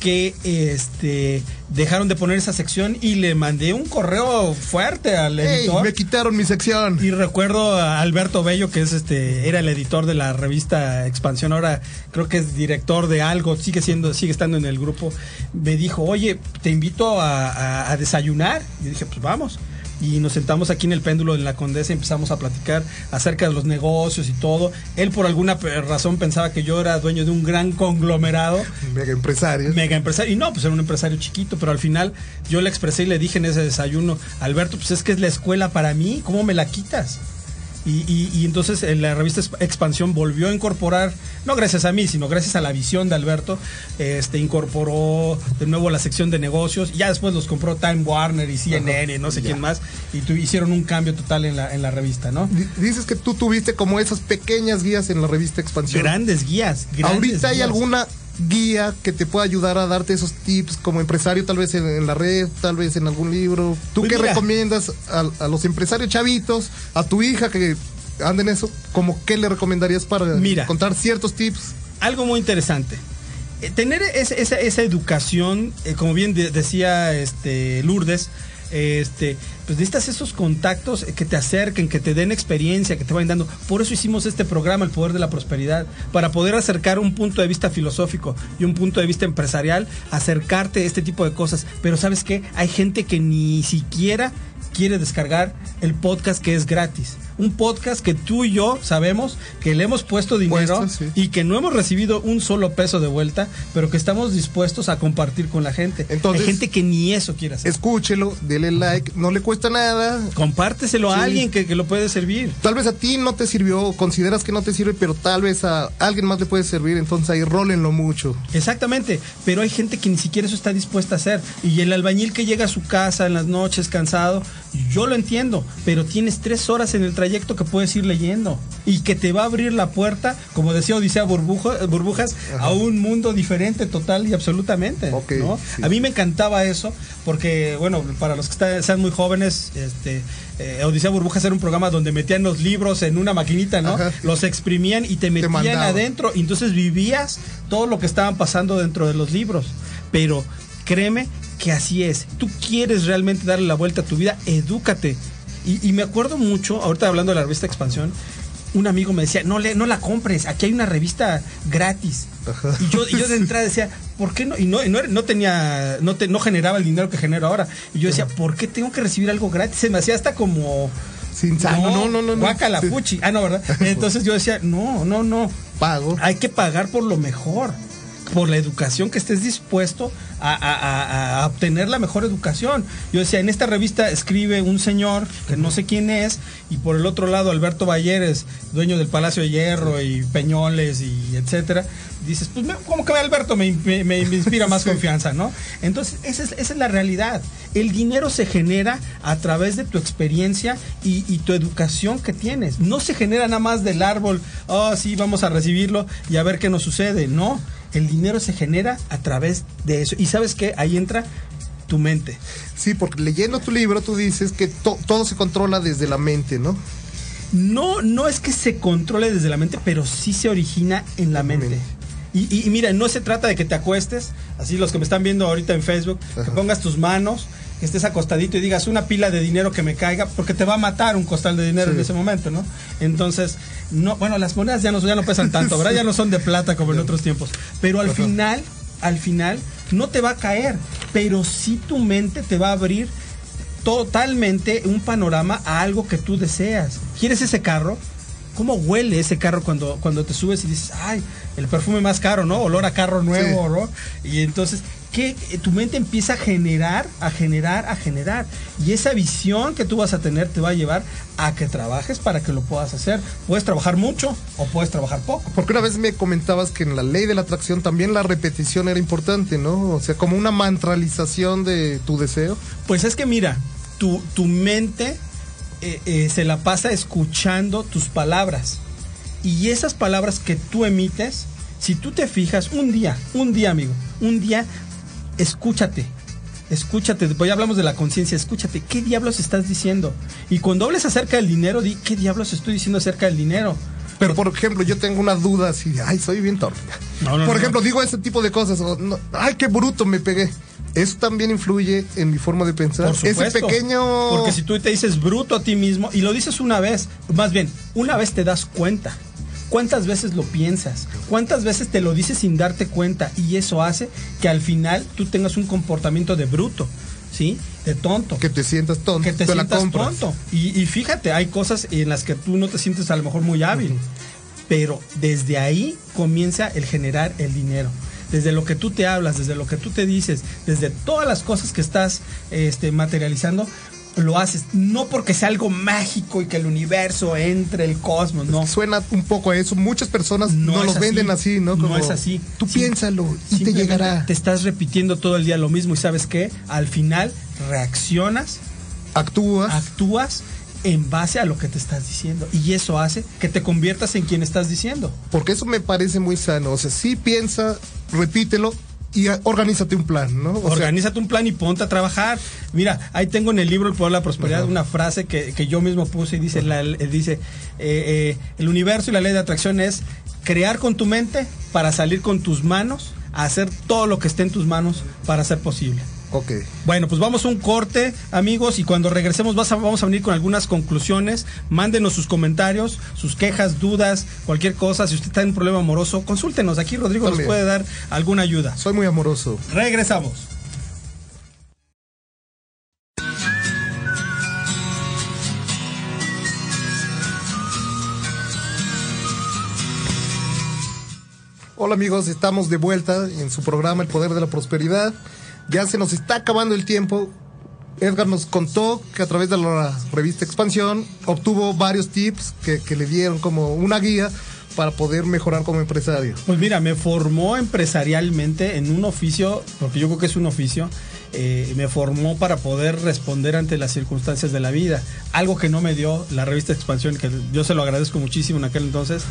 S4: que este dejaron de poner esa sección y le mandé un correo fuerte al
S3: ¡Ey!
S4: editor.
S3: Me quitaron mi sección.
S4: Y recuerdo a Alberto Bello, que es este, era el editor de la revista Expansión, ahora creo que es director de algo, sigue siendo, sigue estando en el grupo. Me dijo, oye, te invito a, a- a desayunar. Y dije, pues vamos. Y nos sentamos aquí en el péndulo en la Condesa y empezamos a platicar acerca de los negocios y todo. Él por alguna razón pensaba que yo era dueño de un gran conglomerado
S3: Mega empresario.
S4: mega empresario. Y no, pues era un empresario chiquito, pero al final yo le expresé y le dije en ese desayuno, Alberto, pues es que es la escuela para mí, ¿cómo me la quitas? Y, y- y entonces en la revista Exp- Expansión volvió a incorporar, no gracias a mí, sino gracias a la visión de Alberto, este incorporó de nuevo la sección de negocios, ya después los compró Time Warner y CNN y no sé quién más, y tu- hicieron un cambio total en la, en la revista, ¿no?
S3: Di- Dices que tú tuviste como esas pequeñas guías en la revista Expansión.
S4: Grandes guías. grandes
S3: ¿Ahorita hay
S4: guías.
S3: alguna guía que te pueda ayudar a darte esos tips como empresario, tal vez en, en la red, tal vez en algún libro? ¿Tú
S4: Pues
S3: qué
S4: mira.
S3: recomiendas a, a los empresarios chavitos, a tu hija que anda en eso? ¿Cómo qué le recomendarías para
S4: Mira.
S3: contar ciertos tips?
S4: algo muy interesante. Eh, Tener es- esa, esa educación, eh, como bien de- decía este Lourdes, este, pues necesitas esos contactos eh, que te acerquen, que te den experiencia, que te vayan dando. Por eso hicimos este programa, El Poder de la Prosperidad, para poder acercar un punto de vista filosófico y un punto de vista empresarial, acercarte a este tipo de cosas. Pero sabes qué, hay gente que ni siquiera quiere descargar el podcast que es gratis. Un podcast que tú y yo sabemos que le hemos puesto dinero
S3: Puesto, sí.
S4: y que no hemos recibido un solo peso de vuelta, pero que estamos dispuestos a compartir con la gente.
S3: Entonces-
S4: Hay gente que ni eso quiere hacer.
S3: Escúchelo, dele like, no le cuesta nada.
S4: Compárteselo a alguien que, que lo puede servir.
S3: Tal vez a ti no te sirvió, consideras que no te sirve, pero tal vez a alguien más le puede servir, entonces ahí rólenlo mucho.
S4: Exactamente, pero hay gente que ni siquiera eso está dispuesta a hacer. Y el albañil que llega a su casa en las noches cansado, yo lo entiendo, pero tienes tres horas en el trayecto que puedes ir leyendo y que te va a abrir la puerta, como decía Odisea Burbujo- Burbujas, a un mundo diferente total y absolutamente.
S3: Ok,
S4: ¿no?
S3: sí.
S4: A mí me encantaba eso, porque, bueno, para los que está- sean muy jóvenes, este, eh, Odisea Burbujas era un programa donde metían los libros en una maquinita, ¿no?
S3: Ajá.
S4: Los exprimían y te metían adentro, y entonces vivías todo lo que estaban pasando dentro de los libros. Pero créeme que así es. Tú quieres realmente darle la vuelta a tu vida, edúcate. Y, y me acuerdo mucho, ahorita hablando de la revista Expansión, un amigo me decía, no, le, no la compres, aquí hay una revista gratis.
S3: Ajá.
S4: Y yo, y yo de entrada decía, ¿por qué no? Y no, no, no tenía, no, te, no generaba el dinero que genero ahora. Y yo decía, ¿por qué tengo que recibir algo gratis? Se me hacía hasta como...
S3: Sin sano, no, no, no. no.
S4: Guácala,
S3: Sí.
S4: fuchi. Ah, no, ¿verdad? [LAUGHS] Entonces yo decía, no, no, no.
S3: Pago.
S4: Hay que pagar por lo mejor. Por la educación que estés dispuesto a, a- a- a obtener la mejor educación. Yo decía, en esta revista escribe un señor que no sé quién es, y por el otro lado Alberto Valleres, dueño del Palacio de Hierro y Peñoles y etcétera. Dices, pues como que Alberto me, me- me inspira más [LAUGHS] confianza, ¿no? Entonces, esa es, esa es la realidad. El dinero se genera a través de tu experiencia y, y tu educación que tienes. No se genera nada más del árbol, oh, sí, vamos a recibirlo y a ver qué nos sucede. No, el dinero se genera a través de eso. Y sabes qué, ahí entra tu mente.
S3: Sí, porque leyendo tu libro tú dices que to- todo se controla desde la mente, ¿no?
S4: No, no es que se controle desde la mente, pero sí se origina en la mente. Y, y- y mira, no se trata de que te acuestes, así los que me están viendo ahorita en Facebook, que pongas tus manos, que estés acostadito y digas una pila de dinero que me caiga, porque te va a matar un costal de dinero
S3: Sí.
S4: en ese momento, ¿no? Entonces, no, bueno, las monedas ya no, ya no pesan tanto, ¿verdad? Ya no son de plata como en otros tiempos. Pero al
S3: Ajá.
S4: final, al final, no te va a caer, pero sí tu mente te va a abrir totalmente un panorama a algo que tú deseas. ¿Quieres ese carro? ¿Cómo huele ese carro cuando, cuando te subes y dices, ay, el perfume más caro, ¿no? Olor a carro nuevo, ¿no? Y entonces, que tu mente empieza a generar, a generar, a generar. Y esa visión que tú vas a tener te va a llevar a que trabajes para que lo puedas hacer. Puedes trabajar mucho o puedes trabajar poco.
S3: Porque una vez me comentabas que en la ley de la atracción también la repetición era importante, ¿no? O sea, como una mantralización de tu deseo.
S4: Pues es que mira, tu, tu mente eh, eh, se la pasa escuchando tus palabras. Y esas palabras que tú emites, si tú te fijas, un día, un día, amigo, un día, escúchate. Escúchate, después ya hablamos de la conciencia, escúchate, ¿qué diablos estás diciendo? Y cuando hables acerca del dinero, di, ¿qué diablos estoy diciendo acerca del dinero?
S3: Pero, por ejemplo, yo tengo una duda así, ay, soy bien torpe.
S4: No, no,
S3: por
S4: no.
S3: ejemplo, digo ese tipo de cosas, o, ay, qué bruto me pegué. Eso también influye en mi forma de pensar.
S4: Por supuesto.
S3: Ese pequeño...
S4: Porque si tú te dices bruto a ti mismo y lo dices una vez, más bien, una vez te das cuenta. ¿Cuántas veces lo piensas? ¿Cuántas veces te lo dices sin darte cuenta? Y eso hace que al final tú tengas un comportamiento de bruto, ¿sí? De tonto.
S3: Que te sientas tonto,
S4: que te sientas tonto. Y, y fíjate, hay cosas en las que tú no te sientes a lo mejor muy hábil. Pero desde ahí comienza el generar el dinero. Desde lo que tú te hablas, desde lo que tú te dices, desde todas las cosas que estás este, materializando, lo haces. No porque sea algo mágico y que el universo entre, el cosmos, no.
S3: Suena un poco a eso. Muchas personas no, los venden así, ¿no?
S4: No es así.
S3: Tú
S4: Sim-
S3: piénsalo y te llegará.
S4: Te estás repitiendo todo el día lo mismo y sabes qué? Al final reaccionas
S3: Actúas.
S4: actúas en base a lo que te estás diciendo. Y eso hace que te conviertas en quien estás diciendo.
S3: Porque eso me parece muy sano. O sea, sí piensa, repítelo y a- organízate un plan, ¿no? O sea,
S4: Organízate un plan y ponte a trabajar. Mira, ahí tengo en el libro El Poder de la Prosperidad
S3: Ajá.
S4: una frase que, que yo mismo puse y dice, la- eh, dice eh, eh, el universo y la ley de atracción es crear con tu mente para salir con tus manos, a hacer todo lo que esté en tus manos para ser posible.
S3: Ok.
S4: Bueno, pues vamos a un corte, amigos, y cuando regresemos vas a- vamos a venir con algunas conclusiones. Mándenos sus comentarios, sus quejas, dudas, cualquier cosa. Si usted está en un problema amoroso, consúltenos. Aquí Rodrigo
S3: También.
S4: nos puede dar alguna ayuda.
S3: Soy muy amoroso.
S4: Regresamos.
S3: Hola amigos, estamos de vuelta en su programa El Poder de la Prosperidad. Ya se nos está acabando el tiempo. Edgar nos contó que a través de la revista Expansión obtuvo varios tips que, le dieron como una guía para poder mejorar como empresario.
S4: Pues mira, me formó empresarialmente en un oficio, porque yo creo que es un oficio, eh, me formó para poder responder ante las circunstancias de la vida. Algo que no me dio la revista Expansión, que yo se lo agradezco muchísimo en aquel entonces,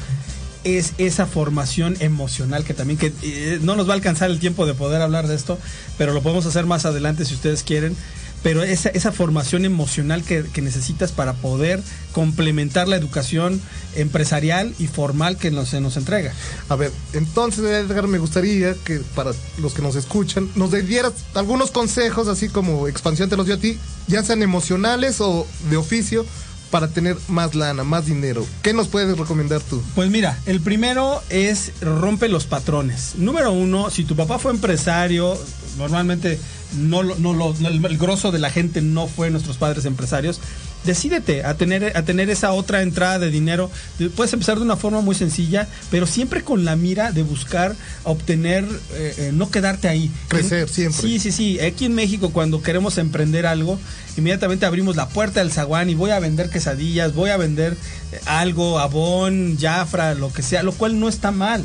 S4: es esa formación emocional que también, que eh, no nos va a alcanzar el tiempo de poder hablar de esto, pero lo podemos hacer más adelante si ustedes quieren. Pero esa, esa formación emocional que, que necesitas para poder complementar la educación empresarial y formal que nos, se nos entrega.
S3: A ver, entonces Edgar, me gustaría que para los que nos escuchan, nos dieras algunos consejos, así como Expansión te los dio a ti, ya sean emocionales o de oficio, para tener más lana, más dinero. ¿Qué nos puedes recomendar tú?
S4: Pues mira, el primero es rompe los patrones. Número uno, si tu papá fue empresario, normalmente no, no el grosso de la gente no fue nuestros padres empresarios, Decídete a tener, a tener esa otra entrada de dinero. De- Puedes empezar de una forma muy sencilla, pero siempre con la mira de buscar obtener, eh, eh, no quedarte ahí.
S3: Crecer siempre.
S4: Sí, sí, sí. Aquí en México, cuando queremos emprender algo, inmediatamente abrimos la puerta del zaguán y voy a vender quesadillas, voy a vender eh, algo, abón, jafra, lo que sea, lo cual no está mal.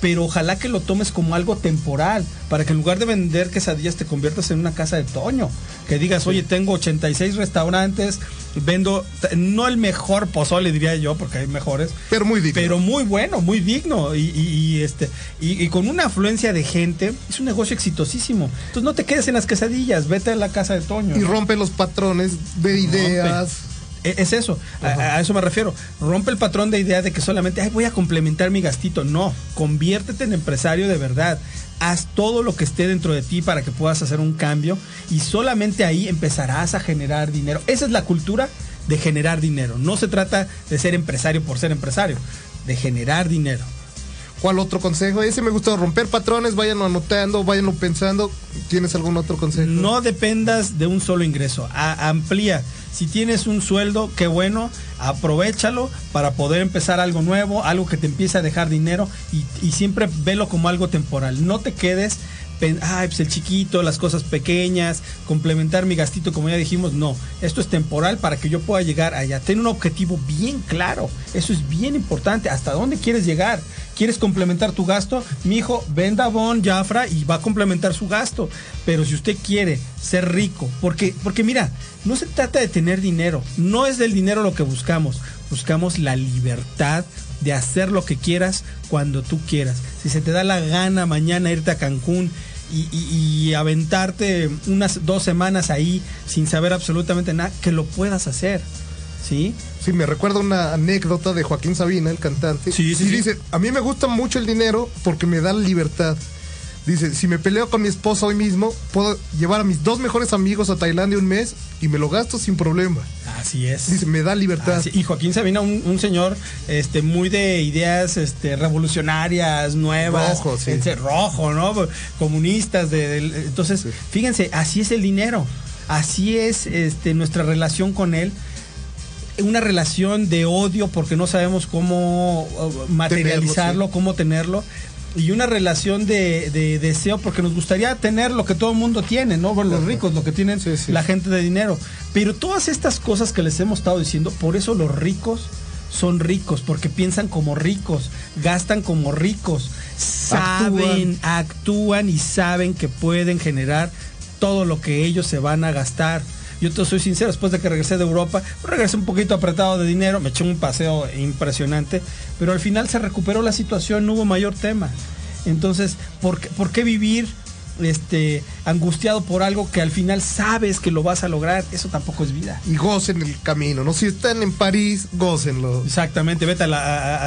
S4: Pero ojalá que lo tomes como algo temporal, para que en lugar de vender quesadillas te conviertas en una casa de Toño. Que digas, oye, tengo 86 restaurantes, vendo, no el mejor pozole, diría yo, porque hay mejores,
S3: Pero muy digno.
S4: pero muy bueno, muy digno y, y- y, este y, y con una afluencia de gente es un negocio exitosísimo. Entonces no te quedes en las quesadillas, vete a la casa de Toño.
S3: y rompe los patrones de ideas.
S4: Es eso, a, a eso me refiero. Rompe el patrón de idea de que solamente Ay, voy a complementar mi gastito. No, conviértete en empresario de verdad. Haz todo lo que esté dentro de ti para que puedas hacer un cambio y solamente ahí empezarás a generar dinero. Esa es la cultura de generar dinero. No se trata de ser empresario por ser empresario, de generar dinero.
S3: ¿Cuál otro consejo? Ese me gustó, romper patrones, váyanlo anotando, váyanlo pensando. ¿Tienes algún otro consejo?
S4: No dependas de un solo ingreso. A- amplía. Si tienes un sueldo, qué bueno, aprovechalo para poder empezar algo nuevo, algo que te empiece a dejar dinero y, y siempre velo como algo temporal. No te quedes, ay, pues el chiquito, las cosas pequeñas, complementar mi gastito, como ya dijimos. No, esto es temporal para que yo pueda llegar allá. Ten un objetivo bien claro. Eso es bien importante. ¿Hasta dónde quieres llegar? ¿Quieres complementar tu gasto? Mi hijo, venda Bon Jafra y va a complementar su gasto. Pero si usted quiere ser rico, porque, porque mira, no se trata de tener dinero, no es del dinero lo que buscamos, buscamos la libertad de hacer lo que quieras cuando tú quieras. Si se te da la gana mañana irte a Cancún y, y- y aventarte unas dos semanas ahí sin saber absolutamente nada, que lo puedas hacer. ¿Sí?
S3: Sí, me recuerda una anécdota de Joaquín Sabina, el cantante.
S4: Sí, sí,
S3: y
S4: sí.
S3: dice, a mí me gusta mucho el dinero porque me da libertad. Dice, si me peleo con mi esposa hoy mismo, puedo llevar a mis dos mejores amigos a Tailandia un mes y me lo gasto sin problema.
S4: Así es.
S3: Dice, me da libertad.
S4: Y Joaquín Sabina, un, un señor este, muy de ideas este, revolucionarias, nuevas.
S3: Rojo, sí.
S4: este, rojo, ¿no? Comunistas. De, entonces, fíjense, así es el dinero. Así es este, nuestra relación con él. Una relación de odio porque no sabemos cómo uh, materializarlo,
S3: sí.
S4: cómo tenerlo. Y una relación de, de deseo porque nos gustaría tener lo que todo el mundo tiene, ¿no? Bueno, los ricos, lo que tienen
S3: Sí, sí.
S4: la gente de dinero. Pero todas estas cosas que les hemos estado diciendo, por eso los ricos son ricos, porque piensan como ricos, gastan como ricos, saben, actúan, y saben que pueden generar todo lo que ellos se van a gastar. Yo te soy sincero, después de que regresé de Europa, regresé un poquito apretado de dinero, me eché un paseo impresionante, pero al final se recuperó la situación, no hubo mayor tema. Entonces, ¿por qué, por qué vivir este, angustiado por algo que al final sabes que lo vas a lograr? Eso tampoco es vida.
S3: Y gocen el camino, ¿no? Si están en París, gócenlo.
S4: Exactamente, vete a, la-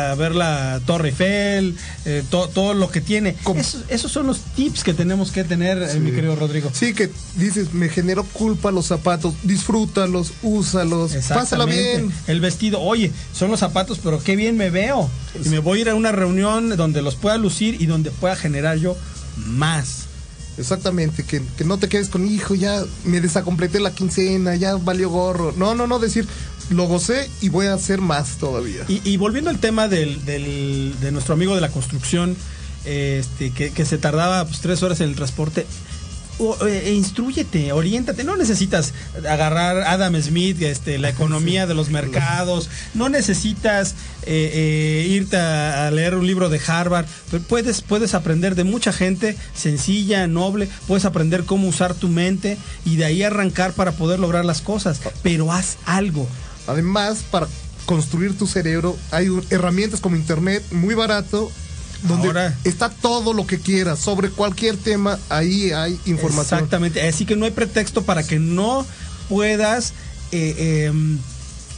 S4: a- a ver la Torre Eiffel, eh, to- todo lo que tiene. Esos, son los tips que tenemos que tener, eh, mi querido Rodrigo.
S3: Sí, que dices, me generó culpa los zapatos, disfrútalos, úsalos, pásala bien.
S4: El vestido, oye, son los zapatos, pero qué bien me veo. Y me voy a ir a una reunión donde los pueda lucir y donde pueda generar yo más.
S3: Exactamente, que, que no te quedes con, hijo, ya me desacompleté la quincena, ya valió gorro. No, no, no, decir, lo gocé y voy a hacer más todavía.
S4: Y, volviendo al tema del, del- de nuestro amigo de la construcción, este, que, que se tardaba pues, tres horas en el transporte, o, eh, instruyete, oriéntate, no necesitas agarrar Adam Smith, este, la economía de los mercados, no necesitas eh, eh, irte a, a leer un libro de Harvard, pero puedes, puedes aprender de mucha gente sencilla, noble, puedes aprender cómo usar tu mente y de ahí arrancar para poder lograr las cosas, pero haz algo.
S3: Además, para construir tu cerebro, hay herramientas como internet muy barato, donde
S4: Ahora.
S3: está todo lo que quieras, sobre cualquier tema, ahí hay información.
S4: Exactamente. Así que no hay pretexto para que no puedas eh, eh,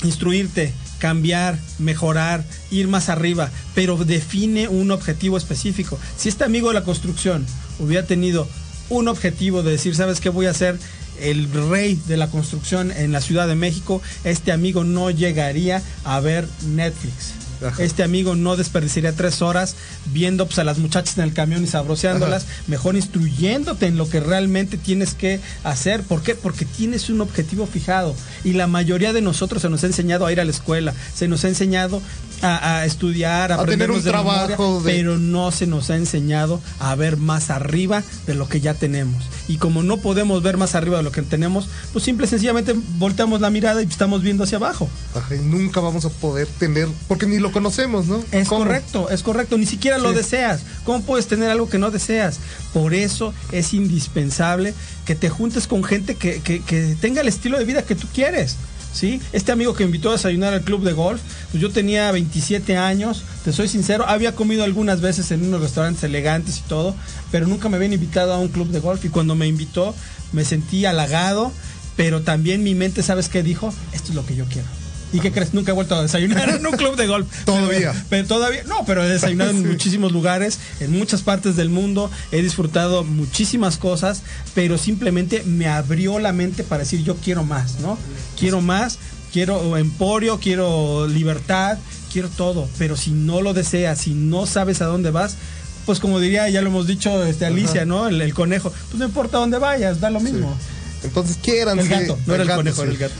S4: instruirte, cambiar, mejorar, ir más arriba, pero define un objetivo específico. Si este amigo de la construcción hubiera tenido un objetivo de decir, ¿sabes qué voy a hacer? El rey de la construcción en la Ciudad de México, este amigo no llegaría a ver Netflix.
S3: Ajá.
S4: Este amigo no desperdiciaría tres horas viendo pues, a las muchachas en el camión y sabroseándolas, mejor instruyéndote en lo que realmente tienes que hacer. ¿Por qué? Porque tienes un objetivo fijado. Y la mayoría de nosotros se nos ha enseñado a ir a la escuela, se nos ha enseñado a, a estudiar, a,
S3: A tener un
S4: memoria,
S3: trabajo de-
S4: pero no se nos ha enseñado a ver más arriba de lo que ya tenemos. Y como no podemos ver más arriba de lo que tenemos, pues simple y sencillamente volteamos la mirada y estamos viendo hacia abajo.
S3: Ajá, y nunca vamos a poder tener, porque ni lo conocemos, ¿no?
S4: Es
S3: ¿Cómo?
S4: correcto, es correcto. Ni siquiera lo deseas. ¿Cómo puedes tener algo que no deseas? Por eso es indispensable que te juntes con gente que, que- que tenga el estilo de vida que tú quieres. ¿Sí? Este amigo que invitó a desayunar al club de golf, pues yo tenía 27 años, te soy sincero, había comido algunas veces en unos restaurantes elegantes y todo, pero nunca me habían invitado a un club de golf y cuando me invitó me sentí halagado, pero también mi mente, ¿sabes qué dijo? Esto es lo que yo quiero. ¿Y qué crees? Nunca he vuelto a desayunar en un club de golf. [LAUGHS]
S3: Todavía.
S4: Pero, pero todavía, no, pero he desayunado en [LAUGHS] muchísimos lugares, en muchas partes del mundo, he disfrutado muchísimas cosas, pero simplemente me abrió la mente para decir yo quiero más, ¿no? Quiero más, quiero emporio, quiero libertad, quiero todo, pero si no lo deseas, si no sabes a dónde vas, pues como diría, ya lo hemos dicho, este Alicia,
S3: Ajá.
S4: ¿no? El, el conejo, pues no importa dónde vayas, da lo mismo.
S3: Entonces quiéranse.
S4: El gato, no era el
S3: gato,
S4: conejo,
S3: sí.
S4: era el gato.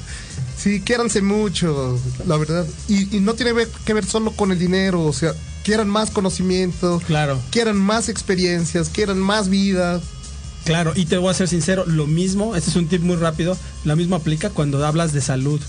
S3: Sí, quiéranse mucho, la verdad. Y, y no tiene que ver solo con el dinero, o sea, quieran más conocimiento,
S4: Claro.
S3: quieran más experiencias, quieran más vida.
S4: Claro, y te voy a ser sincero, lo mismo, este es un tip muy rápido, lo mismo aplica cuando hablas de salud.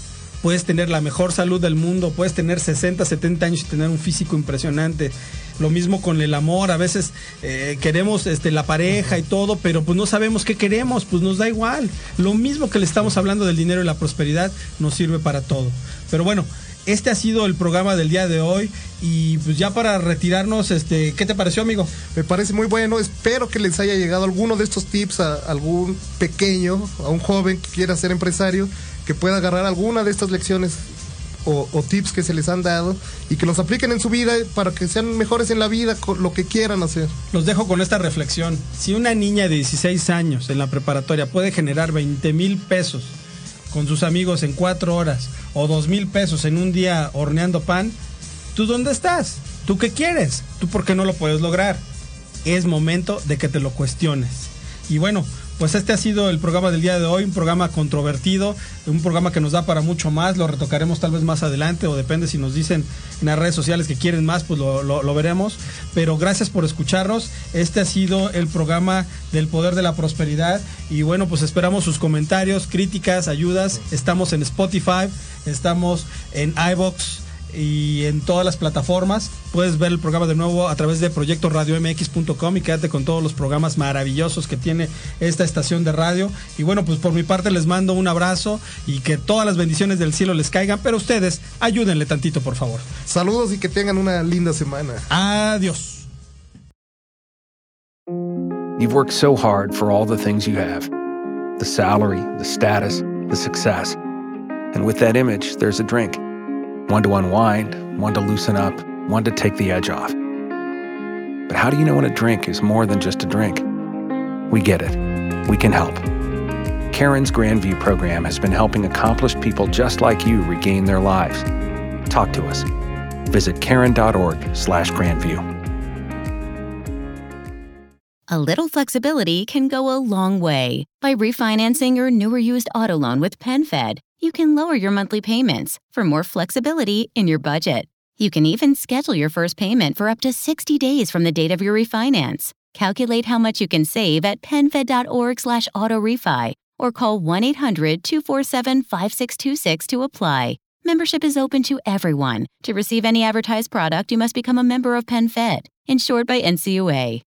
S4: Puedes tener la mejor salud del mundo, puedes tener 60, 70 años y tener un físico impresionante. Lo mismo con el amor, a veces eh, queremos este, la pareja y todo, pero pues no sabemos qué queremos, pues nos da igual. Lo mismo que le estamos hablando del dinero y la prosperidad nos sirve para todo. Pero bueno, este ha sido el programa del día de hoy y pues ya para retirarnos, este, ¿qué te pareció amigo?
S3: Me parece muy bueno. Espero que les haya llegado alguno de estos tips a algún pequeño, a un joven que quiera ser empresario, que pueda agarrar alguna de estas lecciones o, o tips que se les han dado y que los apliquen en su vida para que sean mejores en la vida con lo que quieran hacer.
S4: Los dejo con esta reflexión. Si una niña de 16 años en la preparatoria puede generar 20 mil pesos con sus amigos en cuatro horas o 2 mil pesos en un día horneando pan, ¿tú dónde estás? ¿Tú qué quieres? ¿Tú por qué no lo puedes lograr? Es momento de que te lo cuestiones. Y bueno, pues este ha sido el programa del día de hoy, un programa controvertido, un programa que nos da para mucho más, lo retocaremos tal vez más adelante o depende si nos dicen en las redes sociales que quieren más, pues lo, veremos. Pero gracias por escucharnos, este ha sido el programa del poder de la prosperidad y bueno, pues esperamos sus comentarios, críticas, ayudas, estamos en Spotify, estamos en iBox y en todas las plataformas. Puedes ver el programa de nuevo a través de proyectoradiomx.com y quédate con todos los programas maravillosos que tiene esta estación de radio. Y bueno, pues por mi parte les mando un abrazo y que todas las bendiciones del cielo les caigan, pero ustedes ayúdenle tantito, por favor.
S3: Saludos y que tengan una linda semana.
S4: Adiós.
S6: You've worked so hard for all the things you have the salary, the status, the success. And with that image, there's a drink one to unwind, one to loosen up, one to take the edge off. But how do you know when a drink is more than just a drink? We get it. We can help. Karen's Grandview program has been helping accomplished people just like you regain their lives. Talk to us. Visit karen.org/grandview.
S7: A little flexibility can go a long way. By refinancing your newer used auto loan with PenFed, you can lower your monthly payments for more flexibility in your budget. You can even schedule your first payment for up to 60 days from the date of your refinance. Calculate how much you can save at penfed.org slash autorefi or call 1-800-247-5626 to apply. Membership is open to everyone. To receive any advertised product, you must become a member of PenFed, insured by NCUA.